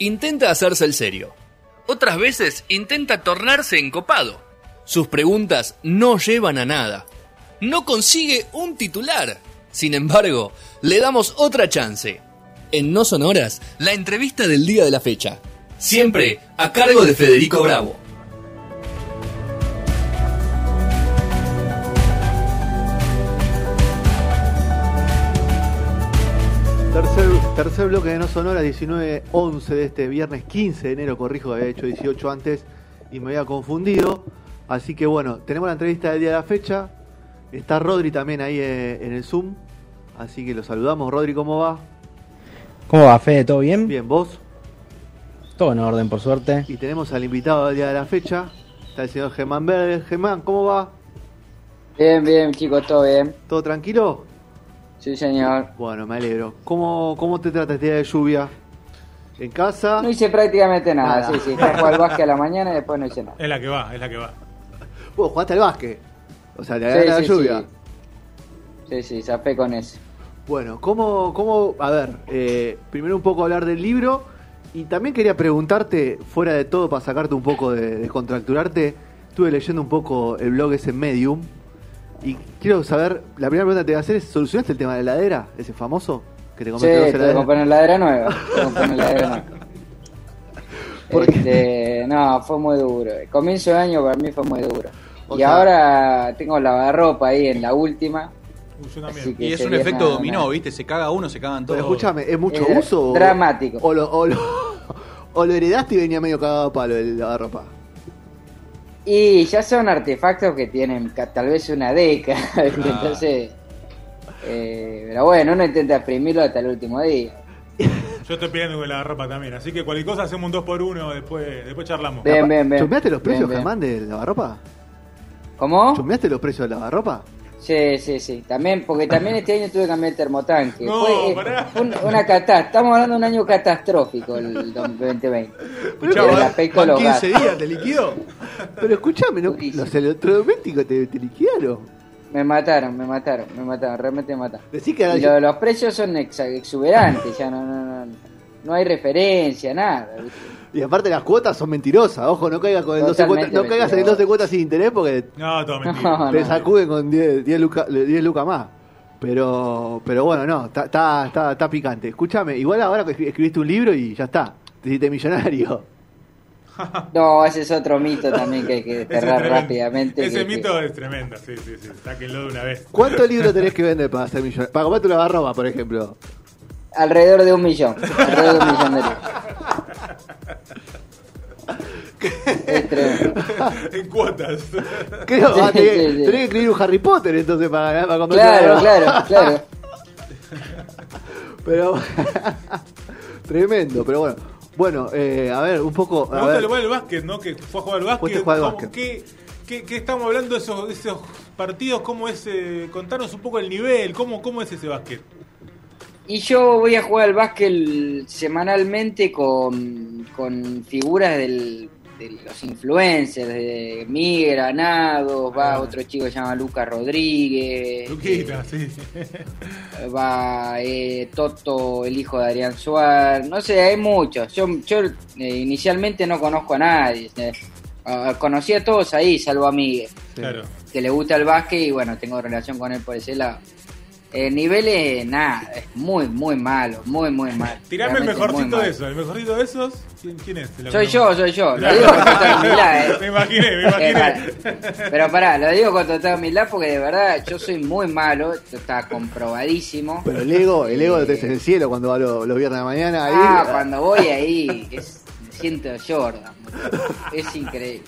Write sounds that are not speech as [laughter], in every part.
intenta hacerse el serio. Otras veces intenta tornarse encopado. Sus preguntas no llevan a nada. No consigue un titular. Sin embargo, le damos otra chance. En No Sonoras, la entrevista del día de la fecha. Siempre a cargo de Federico Bravo. Tercer, bloque de No Sonora, 19-11 de este viernes 15 de enero, corrijo, había hecho 18 antes y me había confundido. Así que bueno, tenemos la entrevista del día de la fecha. Está Rodri también ahí eh, en el Zoom. Así que lo saludamos. Rodri, ¿cómo va? ¿Cómo va, Fede? ¿Todo bien? Bien, ¿vos? Todo en orden, por suerte. Y tenemos al invitado del día de la fecha. Está el señor Germán Verde. Germán, ¿cómo va? Bien, bien, chicos, todo bien. ¿Todo tranquilo? Sí, señor. Bueno, me alegro. ¿Cómo, cómo te trata este día de lluvia? ¿En casa? No hice prácticamente nada, Nada. sí, sí. Al básquet a la mañana y después no hice nada. Es la que va, es la que va. Vos jugaste al básquet. O sea, te Sí, la sí, lluvia. Sí, sí, zafé con eso. Bueno, ¿cómo, cómo, a ver, eh, primero un poco hablar del libro y también quería preguntarte, fuera de todo, para sacarte un poco de, de contracturarte, estuve leyendo un poco el blog ese Medium y quiero saber, la primera pregunta que te voy a hacer es, ¿solucionaste el tema de la heladera, ese famoso? Que te Sí, comiste dos heladeras? comprar una heladera nueva. Comprar una heladera nueva. [laughs] Este, no, fue muy duro. El comienzo de año para mí fue muy duro. O y sea- ahora tengo lavarropa ahí en la última. Y es un efecto nada, dominó, nada. ¿viste? Se caga uno, se cagan todos. Pero escúchame, ¿es mucho Eh, uso? o- dramático. O lo, o, lo, [laughs] o lo heredaste y venía medio cagado a palo el lavarropa? Y ya son artefactos que tienen ca- tal vez una década. [laughs] Claro. Entonces, eh, pero bueno, uno intenta exprimirlo hasta el último día. [laughs] Yo estoy pidiendo con la ropa también, así que cualquier cosa hacemos un 2 por 1 después, después charlamos. Bien, bien, bien. ¿Chumbeaste los precios, Bien, bien. Germán, del lavarropa? ¿Cómo? ¿Chumbeaste los precios del lavarropa? Sí, sí, sí. También, porque también este año tuve que cambiar el termotanque. No, Fue eh, pará. un- una catástrofe. Estamos hablando de un año catastrófico el 2020. Escuchá, Desde el van- aspecto de van los 15 gatos. días, ¿te liquidó? Pero escúchame, ¿no? Los electrodomésticos te, te liquidaron. Me mataron, me mataron, me mataron, realmente me mataron. Decí que Y lo- los precios son exa- exuberantes, ya no, no, no, no hay referencia, nada. ¿viste? Y aparte las cuotas son mentirosas, ojo, no caigas con el 12 Totalmente cuotas, no caigas en el mentiroso. 12 cuotas sin interés porque No, todo [laughs] mentira. No, te no. sacuden con 10, 10 lucas 10 lucas más. Pero pero bueno, no, está está está está picante. Escúchame, igual ahora que escri- escribiste un libro y ya está, te hiciste millonario. [laughs] No, ese es otro mito también que hay que es tremendo. rápidamente. Ese que- mito es tremendo, sí, sí, sí. Sáquenlo de una vez. ¿Cuántos [laughs] libros tenés que vender para ser millonario? Para comprar tu lavarropa, por ejemplo. Alrededor de un millón. Alrededor de un millón de libros. Es tremendo. en cuotas. Creo, Sí, ah, tenés, sí, sí. tenés que escribir un Harry Potter entonces para, para Claro, claro, claro. [laughs] Pero tremendo, pero bueno. Bueno, eh, a ver, un poco. Me A gusta ver, el del básquet, ¿no? Que fue a jugar al básquet. Jugar al ¿Cómo- básquet. ¿Qué, qué, qué estamos hablando de esos, de esos partidos? ¿Cómo es? eh, contanos un poco el nivel. ¿Cómo, cómo es ese básquet? Y yo voy a jugar al básquet semanalmente con, con figuras del, de los influencers, de Miguel Granados, va Ah. otro chico que se llama Lucas Rodríguez, Luquita, sí. eh, [laughs] va eh, Toto, el hijo de Adrián Suárez, no sé, hay muchos. Yo, yo eh, inicialmente no conozco a nadie, eh, conocí a todos ahí, salvo a Miguel, Claro. que le gusta el básquet y bueno, tengo relación con él por ese lado. El nivel es nada, es muy, muy malo, muy, muy malo. Tirame el mejorcito de esos. ¿El mejorcito de esos? ¿Quién, quién es? Te Soy yo, soy yo. Lo digo con toda humildad, [laughs] eh. Me imaginé, me Eh, imaginé. Pero pará, lo digo con total humildad porque de verdad yo soy muy malo, esto está comprobadísimo. pero el ego, el ego lo tenés en el cielo cuando va los, los viernes de la mañana. Ahí, Ah, cuando voy ahí es, siento Jordan. Es increíble.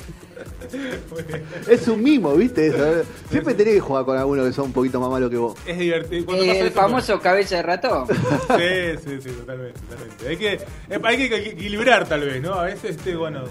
Es un mimo, ¿viste? Eso, Siempre tenés que jugar con alguno que son un poquito más malo que vos. Es divertido. Cuando Eh, el eso, famoso cabeza de ratón. Sí, sí, sí, totalmente, totalmente. Hay que, eh, hay que equilibrar tal vez, ¿no? A veces, este, bueno,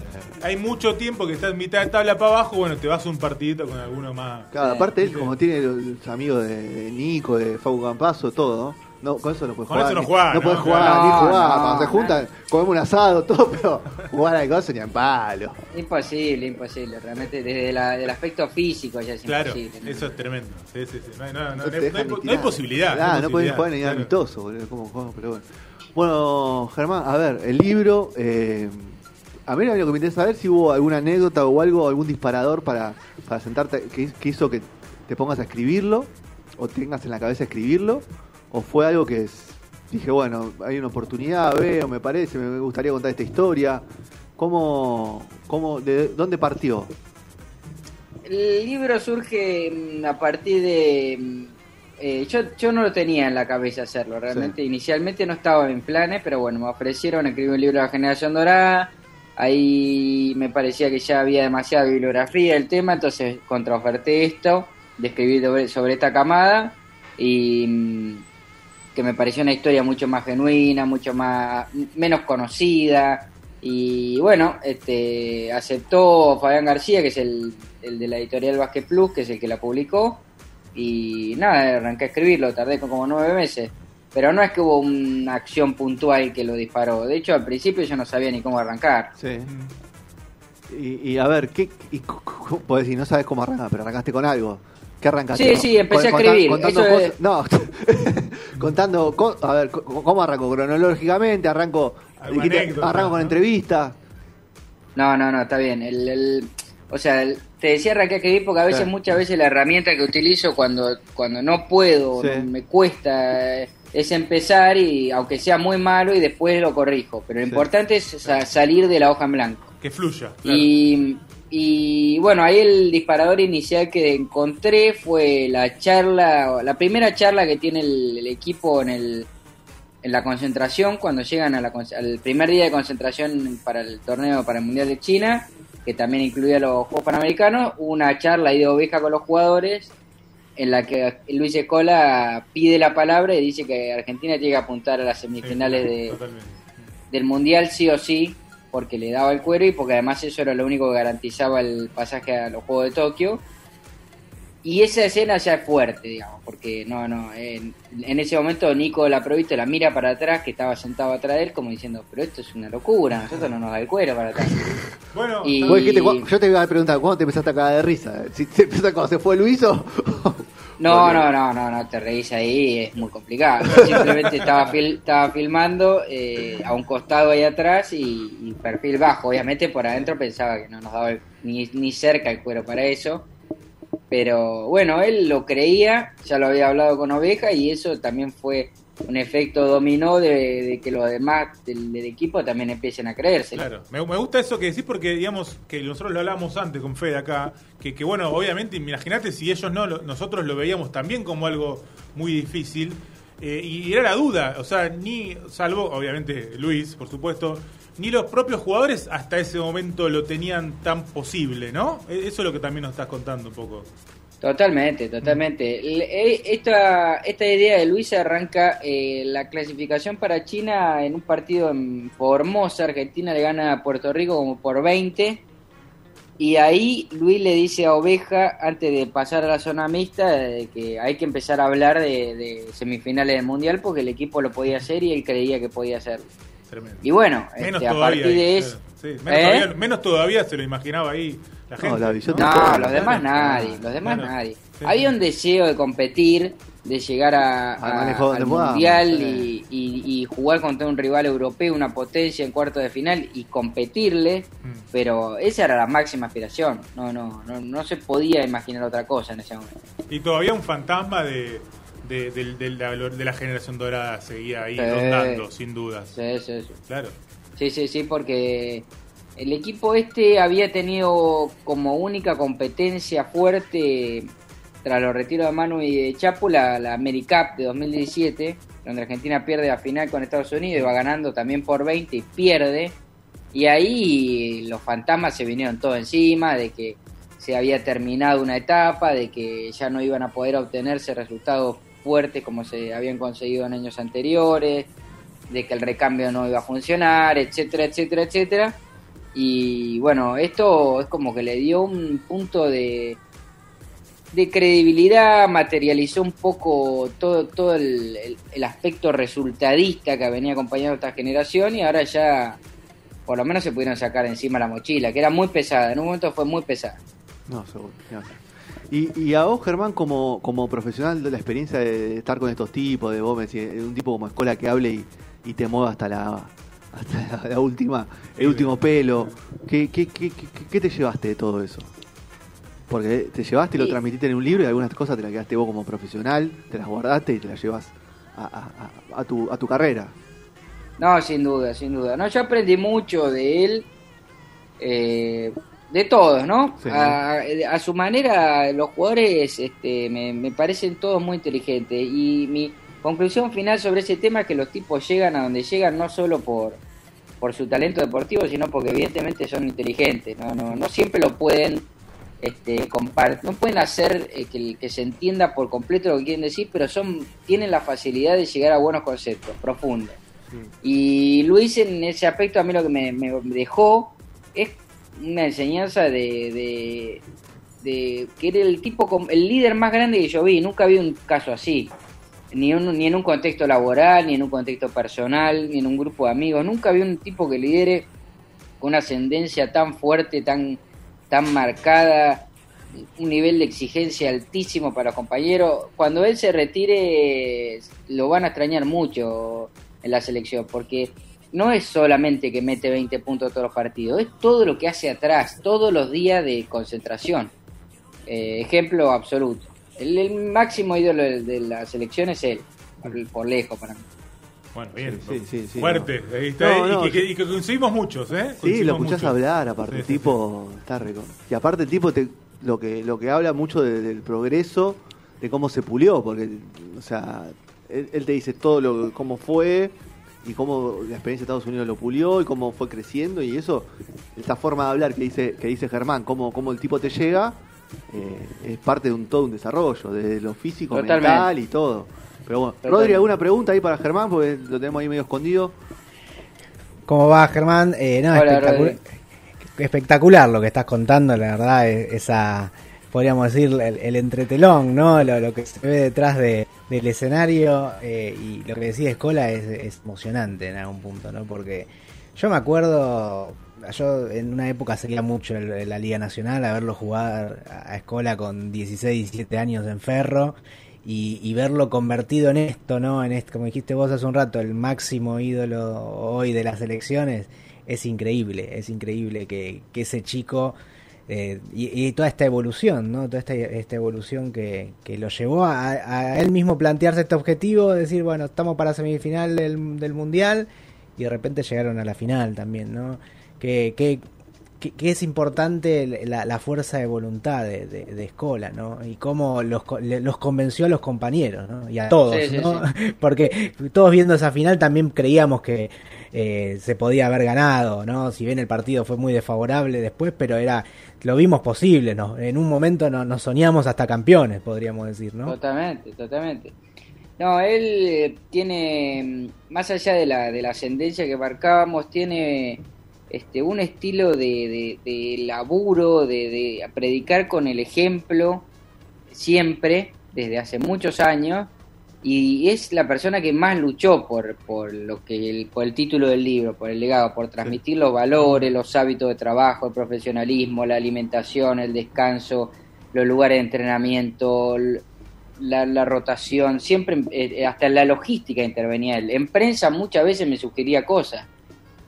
hay mucho tiempo que estás en mitad de tabla para abajo, bueno, te vas un partidito con alguno más. Claro, aparte él, como tiene los amigos de, de Nico, de Fau Campazo, todo, No, con eso no puedes Con jugar. eso no ni- jugás, No ¿no? puedes jugar, ni No, jugar. no, Cuando se juntan, comemos un asado, [laughs] todo, pero jugar al coso ni en palo. Imposible, imposible. Realmente desde la- el aspecto físico ya es Claro, imposible. ¿no? eso es tremendo. Sí, sí, sí. No hay, no, no, No no no ni no posibilidad. Ah, no posibilidad, jugar ni claro. amistoso, boludo. Pero bueno. Bueno, Germán, a ver, el libro. eh, a mí lo que me interesa saber si hubo alguna anécdota o algo, algún disparador para, para sentarte que, que hizo que te pongas a escribirlo o tengas en la cabeza escribirlo o fue algo que dije, bueno, hay una oportunidad, veo, me parece, me gustaría contar esta historia. ¿Cómo, cómo, de dónde partió? El libro surge mm, a partir de... mm, eh, yo, yo no lo tenía en la cabeza hacerlo, realmente. Inicialmente no estaba en planes, pero bueno, me ofrecieron escribir un libro de la generación dorada. Ahí me parecía que ya había demasiada bibliografía del tema, entonces contraoferté esto, de escribir sobre, sobre esta camada. Y mm, que me pareció una historia mucho más genuina, mucho más menos conocida. Y bueno, este aceptó Fabián García, que es el, el de la editorial Vázquez Plus, que es el que la publicó. Y nada, arranqué a escribirlo, tardé como nueve meses. Pero no es que hubo una acción puntual que lo disparó. De hecho, al principio yo no sabía ni cómo arrancar. Sí. Y, y a ver, ¿qué, y, podés decir, no sabes cómo arrancar, pero arrancaste con algo. ¿Qué arrancaste? Sí, sí, empecé a escribir, contando eso es- No, [laughs] contando. co- a ver, ¿cómo arranco? Cronológicamente, arranco. Alguna dijiste, anécdota, arranco con ¿no? entrevistas. No, no, no, está bien. El, el- o sea, el- te decía a escribir porque a veces, Sí. muchas veces la herramienta que utilizo cuando, cuando no puedo, Sí. no- me cuesta, eh, es empezar y aunque sea muy malo y después lo corrijo. Pero lo Sí. importante es sa- salir de la hoja en blanco. Que fluya. claro. Y, y bueno, ahí el disparador inicial que encontré fue la charla, la primera charla que tiene el, el equipo en el en la concentración cuando llegan a la, al primer día de concentración para el torneo para el mundial de China que también incluía los Juegos Panamericanos una charla ahí de oveja con los jugadores en la que Luis Escola pide la palabra y dice que Argentina tiene que apuntar a las Sí, semifinales de, del mundial sí o sí, porque le daba el cuero y porque además eso era lo único que garantizaba el pasaje a los Juegos de Tokio. Y esa escena ya es fuerte, digamos, porque no, no, en, en ese momento Nico la Proviste la mira para atrás, que estaba sentado atrás de él, como diciendo, pero esto es una locura, nosotros no nos da el cuero para atrás. [laughs] Bueno, Y- Vos dijiste, yo te iba a preguntar, ¿cuándo te empezaste a cagar de risa? ¿Si te empezaste cuando se fue Luis o.? No, [laughs] no, no, no, no, te reís ahí, es muy complicado. Yo simplemente estaba, fil- estaba filmando eh, a un costado ahí atrás y, y perfil bajo. Obviamente por adentro pensaba que no nos daba el- ni, ni cerca el cuero para eso. Pero bueno, él lo creía, ya lo había hablado con Oveja y eso también fue un efecto dominó de, que los demás del, equipo también empiecen a creerse. Claro, me, me gusta eso que decís porque, digamos, que nosotros lo hablábamos antes con Fede acá, que, que bueno, obviamente, imagínate si ellos no, lo- nosotros lo veíamos también como algo muy difícil, eh, y era la duda, o sea, ni, salvo, obviamente, Luis, por supuesto, ni los propios jugadores hasta ese momento lo tenían tan posible, ¿no? E- Eso es lo que también nos estás contando un poco. Totalmente, totalmente. El- eh, Esta, esta idea de Luis arranca eh, la clasificación para China en un partido en Formosa. Argentina le gana a Puerto Rico como por 20. Y ahí Luis le dice a Oveja, antes de pasar a la zona mixta, de que hay que empezar a hablar de, de semifinales del Mundial porque el equipo lo podía hacer y él creía que podía hacerlo. Tremendo. Y bueno, Menos este, a todavía. partir de ahí, eso... claro. Sí, menos, ¿Eh? todavía, menos todavía se lo imaginaba ahí la gente. No, la visión ¿no? de- No, los demás nadie, los demás nadie. Sí, Había sí. un deseo de competir, de llegar a, Al a- mundial sí. y, y- y jugar contra un rival europeo, una potencia en cuarto de final y competirle, Mm. pero esa era la máxima aspiración. No, no, no, no se podía imaginar otra cosa en ese momento. Y todavía un fantasma de, de, de la, de la generación dorada seguía ahí Sí. rondando, sin dudas. Sí, sí, sí. Claro. Sí, sí, sí, porque el equipo este había tenido como única competencia fuerte tras los retiros de Manu y de Chapu la, la AmeriCup de 2017, donde Argentina pierde la final con Estados Unidos y va ganando también por 20 y pierde. Y ahí los fantasmas se vinieron todo encima, de que se había terminado una etapa, de que ya no iban a poder obtenerse resultados fuertes como se habían conseguido en años anteriores, de que el recambio no iba a funcionar, etcétera, etcétera, etcétera. Y bueno, esto es como que le dio un punto de, de credibilidad, materializó un poco todo, todo el, el- aspecto resultadista que venía acompañando esta generación y ahora ya por lo menos se pudieron sacar encima la mochila, que era muy pesada, en un momento fue muy pesada. No, seguro. hablar. Y, y a vos, Germán, como, como profesional la experiencia de estar con estos tipos, de vos me decís, un tipo como escuela que hable y, y te mueva hasta la hasta la, última, el último pelo, ¿qué, qué, qué, qué, qué te llevaste de todo eso? Porque te llevaste y lo transmitiste en un libro y algunas cosas te las quedaste vos como profesional, te las guardaste y te las llevas a, a- a- a tu, a tu carrera. No, sin duda, sin duda. No, yo aprendí mucho de él, eh, de todos, ¿no? Sí. A, a su manera, los jugadores este, me, me parecen todos muy inteligentes. Y mi conclusión final sobre ese tema es que los tipos llegan a donde llegan no solo por, por su talento deportivo, sino porque evidentemente son inteligentes. No, no, no siempre lo pueden este, compar- no pueden hacer eh, que, que se entienda por completo lo que quieren decir, pero son tienen la facilidad de llegar a buenos conceptos, profundos. Y Luis en ese aspecto a mí lo que me, me dejó es una enseñanza de, de, que era el tipo, el líder más grande que yo vi. Nunca vi un caso así. Ni, ni en un contexto laboral, ni en un contexto personal, ni en un grupo de amigos. Nunca vi un tipo que lidere con una ascendencia tan fuerte, tan, tan marcada, un nivel de exigencia altísimo para los compañeros. Cuando él se retire, lo van a extrañar mucho en la selección, porque no es solamente que mete 20 puntos todos los partidos, es todo lo que hace atrás, todos los días de concentración. Eh, ejemplo absoluto. El, el máximo ídolo de, de la selección es él, por, por lejos para mí. Bueno, bien. Sí, sí, Fuerte. no. Ahí está, No, y, que, sí. y que coincidimos muchos, ¿eh? Sí, lo escuchás muchos. hablar, aparte, el tipo está rico. Y aparte el tipo te, lo que lo que habla mucho de- del progreso, de cómo se pulió, porque, o sea, él, él te dice todo lo cómo fue y cómo la experiencia de Estados Unidos lo pulió y cómo fue creciendo y eso, esta forma de hablar que dice que dice Germán, cómo, cómo el tipo te llega, eh, es parte de un todo un desarrollo, de lo físico, Totalmente. mental y todo. Pero bueno, Totalmente. Rodri, ¿alguna pregunta ahí para Germán? Porque lo tenemos ahí medio escondido. ¿Cómo va, Germán? Eh, no, Hola, espectacular, espectacular lo que estás contando, la verdad, es- esa, podríamos decir, el, el entretelón, ¿no? Lo, lo que se ve detrás de, del escenario eh, y lo que decía Escola es, es emocionante en algún punto, ¿no? Porque yo me acuerdo, yo en una época seguía mucho el- la Liga Nacional, a verlo jugar a Escola con 16, 17 años en Ferro. Y, verlo convertido en esto, ¿no? En esto, como dijiste vos hace un rato, el máximo ídolo hoy de las elecciones, es increíble, es increíble que, que ese chico eh, y, y toda esta evolución, ¿no? Toda esta, esta evolución que, que lo llevó a, a él mismo plantearse este objetivo, decir, bueno, estamos para semifinal del, del Mundial y de repente llegaron a la final también, ¿no? Que, que, que, es importante la, la fuerza de voluntad de, de, de Escola, ¿no? Y cómo los, los convenció a los compañeros, ¿no? Y a todos, Sí, sí, ¿no? [laughs] Porque todos viendo esa final también creíamos que eh, se podía haber ganado, ¿no? Si bien el partido fue muy desfavorable después, pero era lo vimos posible, ¿no? En un momento no- nos soñamos hasta campeones, podríamos decir, ¿no? Totalmente, totalmente. No, él eh, tiene, mm, más allá de la, de la ascendencia que marcábamos, tiene este, un estilo de, de, laburo, de, de predicar con el ejemplo, siempre, desde hace muchos años, y es la persona que más luchó por, por lo que el, por el título del libro, por el legado, por transmitir los valores, los hábitos de trabajo, el profesionalismo, la alimentación, el descanso, los lugares de entrenamiento, la, la rotación, siempre, eh, hasta en la logística intervenía él. En prensa muchas veces me sugería cosas.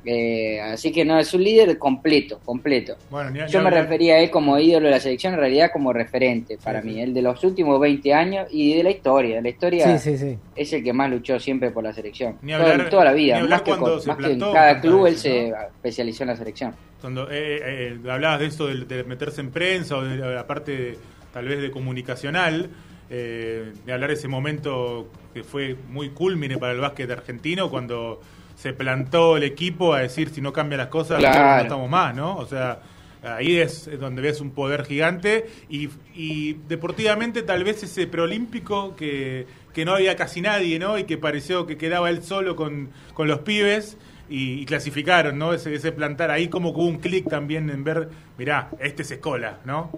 Eh, así que no, es un líder completo, completo. Bueno, ni- ni Yo me hablar. refería a él como ídolo de la selección, en realidad como referente para Sí, mí, sí. el de los últimos 20 años y de la historia. La historia Sí, sí, sí. es el que más luchó siempre por la selección. Ni Toda- hablar- toda la vida, ni más que, cuando con- se más que en cada club él se ¿no? especializó en la selección. Cuando eh, eh, hablabas de esto de, de meterse en prensa o de la parte tal vez de comunicacional, eh, de hablar de ese momento que fue muy culmine para el básquet argentino cuando se plantó el equipo a decir si no cambian las cosas Claro. no estamos más, ¿no? O sea, ahí es donde ves un poder gigante y, y deportivamente tal vez ese preolímpico que, que no había casi nadie, ¿no? Y que pareció que quedaba él solo con, con los pibes y, y clasificaron, ¿no? Ese, ese plantar ahí como hubo un clic también en ver, mirá, este es Escola, ¿no?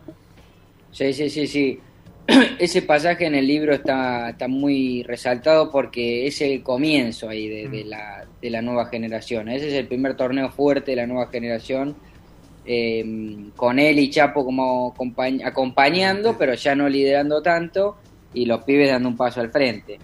Sí, sí, sí, sí. [clears throat] ese pasaje en el libro está, está muy resaltado porque es el comienzo ahí de, de la, de la nueva generación. Ese es el primer torneo fuerte de la nueva generación, eh, con él y Chapo como compañ- acompañando, pero ya no liderando tanto, y los pibes dando un paso al frente.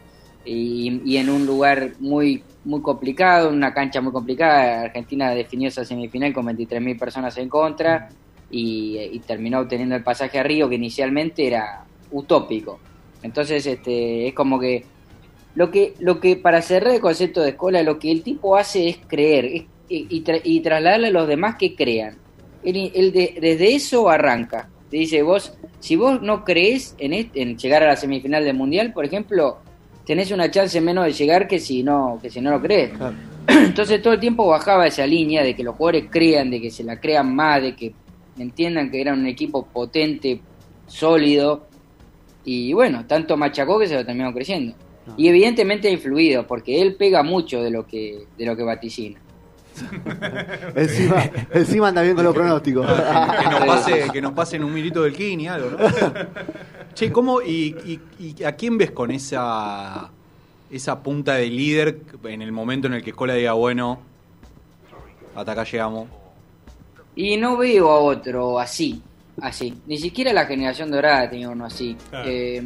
Y, y en un lugar muy muy complicado, una cancha muy complicada, Argentina definió esa semifinal con 23.000 personas en contra y, y terminó obteniendo el pasaje a Río que inicialmente era utópico. Entonces, este, es como que lo que lo que para cerrar el concepto de escuela, lo que el tipo hace es creer es- y, y tra- y trasladarle a los demás que crean. Él, él de- desde eso arranca. Te dice, vos, si vos no crees en, est- en llegar a la semifinal del mundial, por ejemplo, tenés una chance menos de llegar que si no que si no lo crees. Claro. [clears throat] Entonces todo el tiempo bajaba esa línea de que los jugadores crean, de que se la crean más, de que entiendan que eran un equipo potente, sólido. Y bueno, tanto machacó que se lo terminó creciendo. Y evidentemente ha influido, porque él pega mucho de lo que, de lo que vaticina. [laughs] encima, encima anda bien con los pronósticos. que, nos pase, [laughs] que nos pasen un milito del Kini, algo, ¿no? [laughs] che, ¿cómo y, y- y a quién ves con esa esa punta de líder en el momento en el que Escola diga, bueno, hasta acá llegamos? Y no veo a otro así, así. Ni siquiera la generación dorada tenía uno así. Claro. Eh,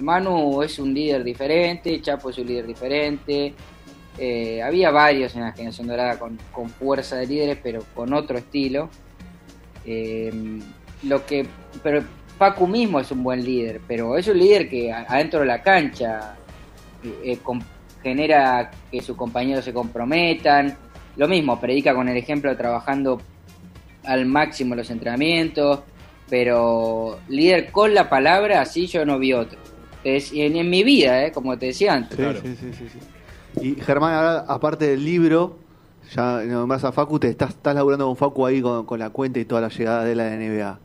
Manu es un líder diferente, Chapo es un líder diferente. Eh, había varios en la generación dorada con, con fuerza de líderes, pero con otro estilo. Eh, lo que, pero Facu mismo es un buen líder, pero es un líder que adentro de la cancha com- genera que sus compañeros se comprometan. Lo mismo, predica con el ejemplo trabajando al máximo los entrenamientos, pero líder con la palabra, así yo no vi otro. Es, y en, en mi vida, eh, como te decía antes. Sí, Claro. sí, sí, sí, sí. Y Germán, ahora, aparte del libro, ya nomás a Facu, te estás, estás laburando con Facu ahí con, con la cuenta y toda la llegada de la NBA.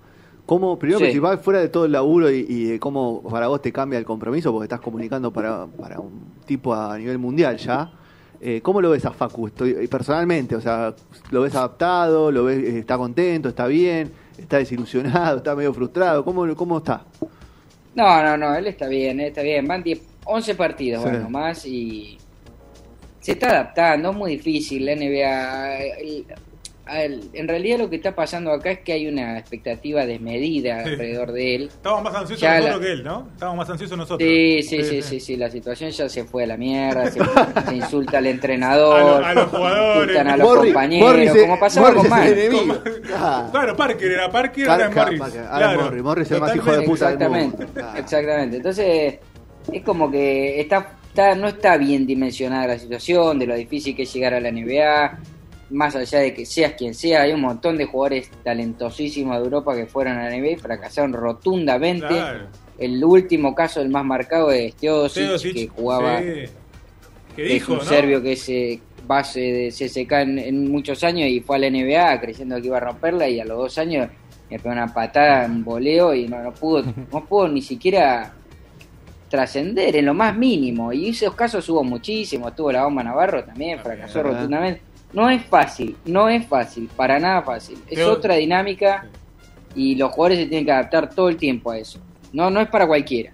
¿Cómo, primero Sí. principal, fuera de todo el laburo y, y de cómo para vos te cambia el compromiso, porque estás comunicando para, para un tipo a nivel mundial ya, eh, ¿cómo lo ves a Facu Estoy, personalmente? O sea, ¿lo ves adaptado? ¿Lo ves, eh, está contento? ¿Está bien? ¿Está desilusionado? [laughs] ¿Está medio frustrado? ¿Cómo, cómo está? No, no, no, él está bien, él está bien. Van 10, 11 partidos, Sí. bueno, más y se está adaptando, es muy difícil la NBA. En realidad lo que está pasando acá es que hay una expectativa desmedida Sí. alrededor de él. Estábamos más ansiosos Ya nosotros la- que él, ¿no? Estábamos más ansiosos nosotros. Sí, sí, sí, sí, sí, la situación ya se fue a la mierda, se, se insulta al entrenador, [laughs] A lo- a los jugadores. insultan a los compañeros, Morris como pasaba Morris con. Ah. Claro, Parker era Parker, es claro, Morris. Parker, ahora Claro. es Morris. Morris es el más hijo de puta del mundo. Exactamente, Ah. exactamente. Entonces, es como que está, está, no está bien dimensionada la situación, de lo difícil que es llegar a la NBA, más allá de que seas quien sea, hay un montón de jugadores talentosísimos de Europa que fueron a la NBA y fracasaron rotundamente. Claro. El último caso, el más marcado, es Teodosic, Teodosic, que jugaba, sí. Que es dijo, un ¿no? serbio que es base de CSK en, en muchos años y fue a la NBA creyendo que iba a romperla y a los dos años me pegó una patada, un voleo y no, no pudo, [laughs] no pudo ni siquiera trascender en lo más mínimo. Y esos casos hubo muchísimos, tuvo la bomba Navarro también, fracasó rotundamente. No es fácil, no es fácil, para nada fácil. Es otra dinámica y los jugadores se tienen que adaptar todo el tiempo a eso. No, no es para cualquiera.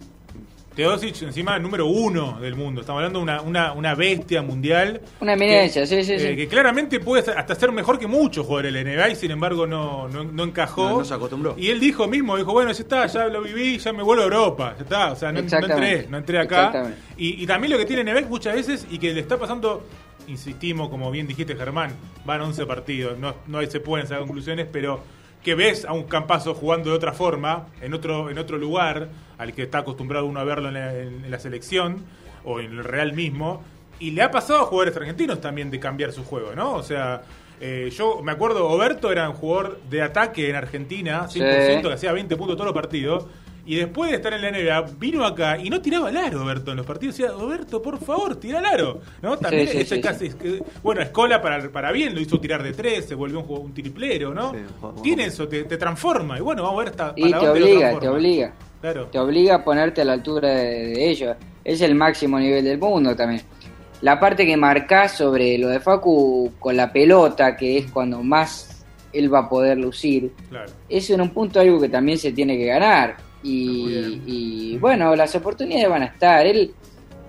Teodosic, encima, número uno del mundo. Estamos hablando de una, una, una bestia mundial. Una eminencia, sí, sí, eh, sí. que claramente puede hasta ser mejor que muchos jugadores del NBA y sin embargo no, no, no encajó. No, no se acostumbró. Y él dijo mismo, dijo, bueno, ya está, ya lo viví, ya me vuelvo a Europa, ya está, o sea, no, no entré, no entré acá. Y, y también lo que tiene NBA muchas veces y que le está pasando, insistimos, como bien dijiste Germán, van 11 partidos, no, no se pueden sacar conclusiones, pero que ves a un Campazo jugando de otra forma, en otro, en otro lugar, al que está acostumbrado uno a verlo en la, en- en la selección o en el Real mismo, y le ha pasado a jugadores argentinos también de cambiar su juego, ¿no? O sea, eh, yo me acuerdo, Oberto era un jugador de ataque en Argentina, 100%, Sí. que hacía 20 puntos todos los partidos, y después de estar en la NBA, vino acá y no tiraba el aro, Oberto, en los partidos. Decía, Oberto, por favor, tira el aro. ¿No? También Sí, sí, ese es que- bueno, Escola para, para bien lo hizo tirar de tres, se volvió un, juego- un triplero, ¿no? Tiene eso, te, te transforma. Y bueno, vamos a ver hasta Y te obliga, te obliga. Claro. te obliga a ponerte a la altura de, de ellos. Es el máximo nivel del mundo también. La parte que marcás sobre lo de Facu con la pelota, que es cuando más él va a poder lucir, Claro. eso en un punto algo que también se tiene que ganar. Y, y, bueno, las oportunidades van a estar. Él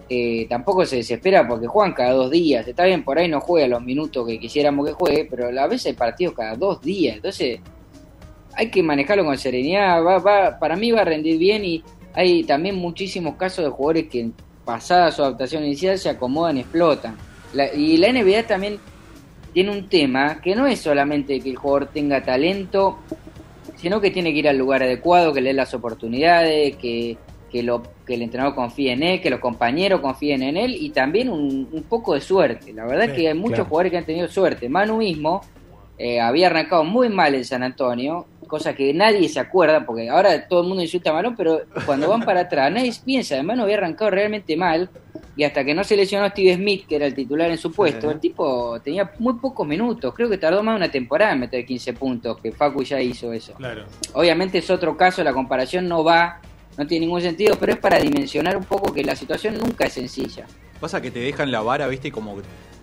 eh, tampoco se desespera porque juegan cada dos días. Está bien, por ahí no juega los minutos que quisiéramos que juegue, pero a veces hay partidos cada dos días. Entonces hay que manejarlo con serenidad. Va, va, para mí va a rendir bien y hay también muchísimos casos de jugadores que pasada su adaptación inicial se acomodan y explotan. y la NBA también tiene un tema que no es solamente que el jugador tenga talento, sino que tiene que ir al lugar adecuado, que le dé las oportunidades, que, que, lo, que el entrenador confíe en él, que los compañeros confíen en él y también un, poco de suerte. La verdad es que hay muchos jugadores que han tenido suerte. Manu mismo eh, había arrancado muy mal en San Antonio, cosa que nadie se acuerda, porque ahora todo el mundo insulta a Malón, pero cuando van para atrás nadie piensa, además no había arrancado realmente mal, y hasta que no se lesionó Steve Smith, que era el titular en su puesto, el tipo tenía muy pocos minutos, creo que tardó más de una temporada en meter 15 puntos, que Facu ya hizo eso. Claro. Obviamente es otro caso, la comparación no va, no tiene ningún sentido, pero es para dimensionar un poco que la situación nunca es sencilla. Pasa que te dejan la vara, viste, como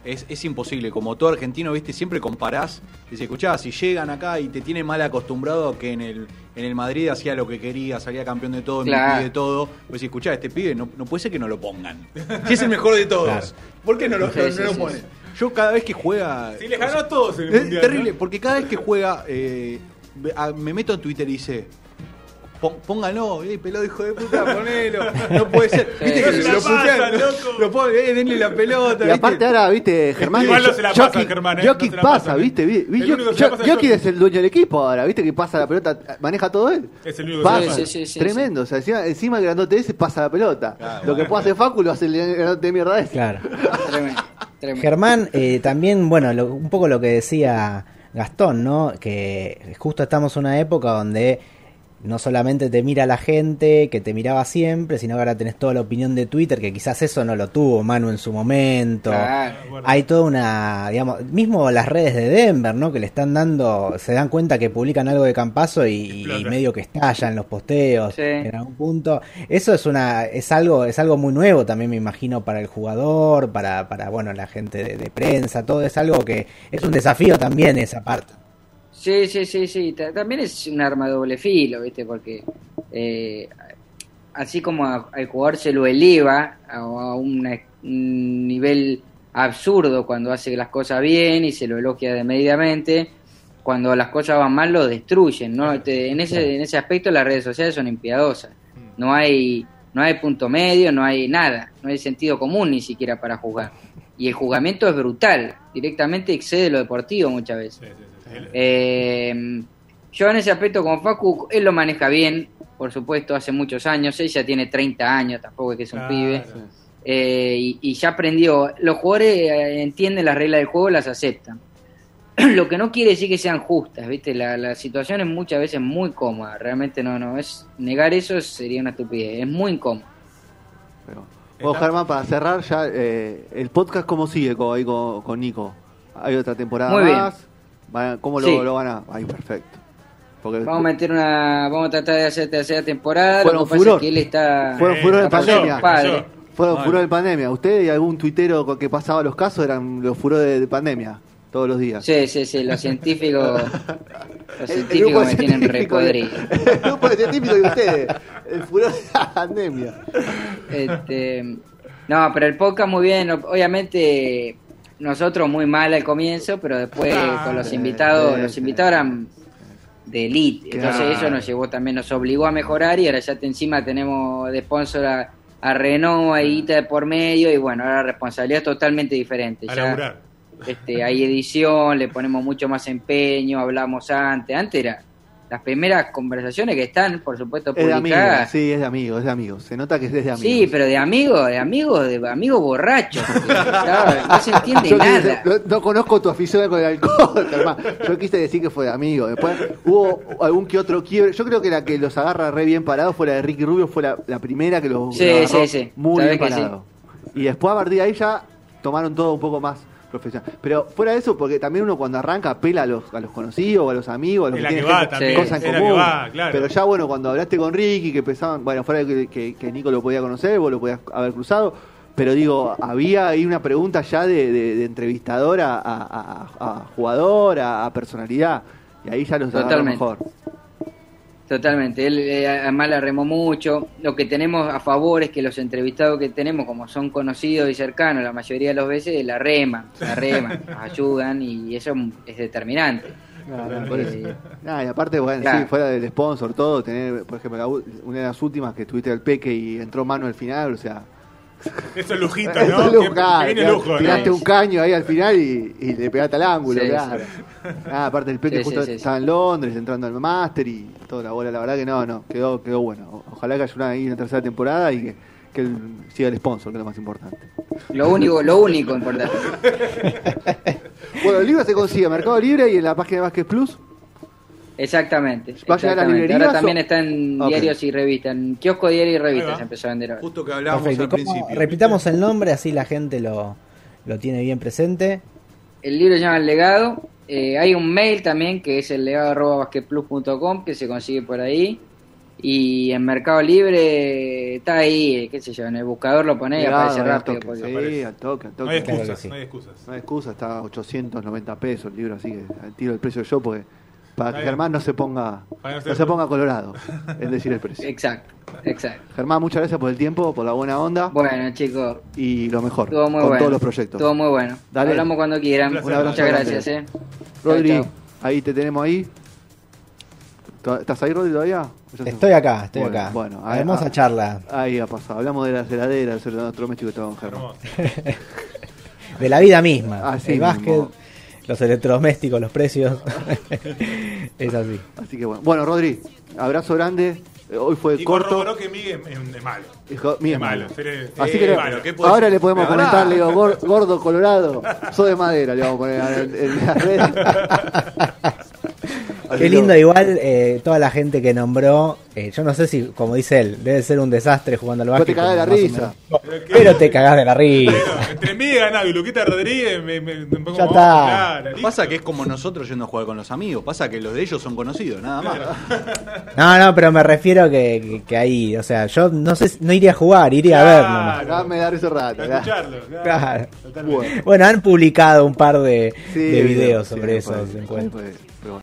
es, es, imposible. Como todo argentino, viste, siempre comparás. Dice, escuchá, si llegan acá y te tienen mal acostumbrado que en el, en el Madrid hacía lo que quería, salía campeón de todo, claro. de todo. Pues escuchá, este pibe no, no, puede ser que no lo pongan. Si es el mejor de todos. ¿Por qué no lo, ponen? Yo cada vez que juega. Si le ganó a todos en el Es terrible, porque cada vez que juega. Eh, me meto en Twitter y dice póngalo, eh, pelado hijo de puta, [laughs] ponelo. No puede ser. Viste que lo putean, lo pone, eh, denle la pelota. Y aparte ahora, viste, Germán. Igual no se la pasa, Germán. Eh, Jokic pasa, viste. Jokic es el dueño del equipo ahora, viste que pasa la pelota, maneja todo él. Es el único pasa. Tremendo, o sea, encima, encima el grandote ese pasa la pelota. lo que puede hacer Facu lo hace el grandote de mierda ese. Claro. Tremendo. Germán, eh, también, bueno, un poco lo que decía Gastón, ¿no? Que justo estamos en una época donde no solamente te mira la gente que te miraba siempre, sino que ahora tenés toda la opinión de Twitter, que quizás eso no lo tuvo Manu en su momento. Hay toda una, digamos, mismo las redes de Denver, ¿no? Que le están dando, se dan cuenta que publican algo de Campazo y, medio que estallan los posteos en algún punto. Eso es una, es algo, es algo muy nuevo también me imagino para el jugador, para, para bueno, la gente de prensa, todo es algo que es un desafío también esa parte. Sí, sí, sí, sí. También es un arma de doble filo, ¿viste? Porque eh, así como al jugador se lo eleva a, un nivel absurdo cuando hace las cosas bien y se lo elogia desmedidamente, cuando las cosas van mal lo destruyen, ¿no? Este, en, ese, en ese aspecto las redes sociales son impiadosas. No hay, no hay punto medio, no hay nada, no hay sentido común ni siquiera para jugar. Y el juzgamiento es brutal, directamente excede lo deportivo muchas veces. Eh, yo en ese aspecto con Facu, él lo maneja bien, por supuesto, hace muchos años, ella tiene 30 años, tampoco es que es un pibe, eh, y, ya aprendió, los jugadores eh, entienden las reglas del juego, las aceptan. [clears throat] lo que no quiere decir que sean justas, ¿viste? La, situación es muchas veces muy cómoda, realmente no, no, es negar eso sería una estupidez, es muy incómodo. Vos, Germán, para cerrar ya, el podcast, ¿cómo sigue con, ahí con, Nico? ¿Hay otra temporada más? ¿Cómo lo, van a...? Ay, perfecto. vamos a meter una... Vamos a tratar de hacer tercera temporada. Fueron furor. Que él está, Fueron furor de pandemia. Fueron furor de pandemia. Usted y algún tuitero que pasaba los casos eran los furores de, pandemia todos los días. Sí, sí, sí, los científicos, [laughs] los científicos me tienen repodrido. El grupo de científicos de ustedes, el furor de la pandemia. Este, no, pero el podcast muy bien, obviamente nosotros muy mal al comienzo, pero después con los invitados, los invitados eran de elite. Entonces eso nos llevó también, nos obligó a mejorar y ahora ya encima tenemos de sponsor a, Renault, a Ita de por medio y bueno, ahora la responsabilidad es totalmente diferente. ya, este, hay edición, le ponemos mucho más empeño, hablamos antes. Antes era las primeras conversaciones que están, por supuesto, publicadas. Es de sí, es de amigos, es de amigos. Se nota que es de amigos. Sí, pero de amigos, de amigos, de amigos borrachos. no se entiende [laughs] nada. no, conozco tu afición con el alcohol, [laughs] hermano. Yo quise decir que fue de amigos. Después hubo algún que otro quiebre. Yo creo que la que los agarra re bien parados fue la de Ricky Rubio, fue la, primera que los sí, sí, sí. muy bien parados. Y después a partir de ahí ya tomaron todo un poco más profesional. Pero fuera de eso, porque también uno cuando arranca apela a los, a los conocidos, o a los amigos, a los que, tienen cosas en común. Pero ya bueno, cuando hablaste con Ricky, que pensaban, bueno, fuera de que, que, Nico lo podía conocer, vos lo podías haber cruzado, pero digo, había ahí una pregunta ya de, de, entrevistador a, a, jugador, a, personalidad, y ahí ya los Totalmente. mejor. Totalmente, él eh, además la remó mucho. Lo que tenemos a favor es que los entrevistados que tenemos, como son conocidos y cercanos, la mayoría de las veces la reman, la reman, [laughs] nos ayudan y eso es determinante. No, por eso. Eh, Ah, y aparte, bueno, Claro. sí, fuera del sponsor, todo, tener, por ejemplo, la u- una de las últimas que tuviste al Peque y entró mano al final, o sea. [laughs] Eso es lujito, [laughs] eso ¿no? es lujo, Que- claro, lujo, ¿no? tiraste un caño ahí al final y, y le pegaste al ángulo, Sí, claro. Ah, aparte, el Peque Sí, justo sí, sí, estaba en Londres entrando al máster y toda la bola, la verdad que no, no, quedó, quedó bueno. Ojalá que haya una, ahí una tercera temporada y que, que él siga el sponsor, que es lo más importante. Lo único, lo único importante. [laughs] Bueno, el libro se consigue en Mercado Libre y en la página de Vázquez Plus. Exactamente. ¿Va a llegar a exactamente. librerías Ahora también está en diarios y revistas, en kiosco, diario y revistas se empezó a vender ahora. Justo que hablábamos Perfecto. al ¿Cómo- principio. repitamos el nombre, así la gente lo, lo tiene bien presente. El libro se llama El Legado. Eh, hay un mail también que es el legado.basquetplus.com que se consigue por ahí. Y en Mercado Libre está ahí, qué sé yo, en el buscador lo ponés y aparece al rápido. toque, porque- Sí, al toque, al No hay. Claro excusas, sí. no hay excusas. No hay excusa, está a 890 pesos el libro, así que al tiro el precio yo, porque para que. Germán no se ponga no se ponga colorado en decir el precio. Exacto, exacto. Germán, muchas gracias por el tiempo, por la buena onda Bueno, chicos, y lo mejor estuvo muy con bueno. todos los proyectos. Estuvo muy bueno. Dale. Hablamos cuando quieran. Un abrazo Muchas gracias, eh. Rodri, ahí te tenemos ahí. ¿To- ¿Estás ahí, Rodri, todavía? ¿O ya se Estoy acá, estoy Bueno, acá. Bueno, ahí, Hermosa ah, charla. Ahí ha pasado. Hablamos de las heladeras, del electrodoméstico que estaba con Germán. De la vida misma. Así el básquet, los electrodomésticos, los precios. [laughs] es así. Así que bueno. Bueno, Rodri, abrazo grande. Eh, Hoy fue Y corto. corroboró que Miguel es, es malo. Hijo, Es malo. Así eh, que le- malo. ¿qué puede ahora ser? le podemos comentar, le digo, "Gor- gordo colorado, soy de madera, le vamos a poner en, en las redes. [laughs] Así Qué que- lindo igual eh, toda la gente que nombró. eh, yo no sé si, como dice él, debe ser un desastre jugando al básquet. te cagás de la risa. menos. Pero que- Pero te cagás de la risa. Pero entre Miguel Ganado y Luquita Rodríguez me, me, me pongo Ya como, está. claro. Pasa que es como nosotros yendo a jugar con los amigos. Pasa que los de ellos son conocidos, nada más. [laughs] No, no, pero me refiero que, que, que ahí, o sea, yo no sé, no iría a jugar, iría a ver nomás. Claro. Me da ese rato. Escucharlo. claro. Bueno. Bueno, han publicado un par de, Sí, de videos sí, sobre sí, esos puede, encuentros. pero.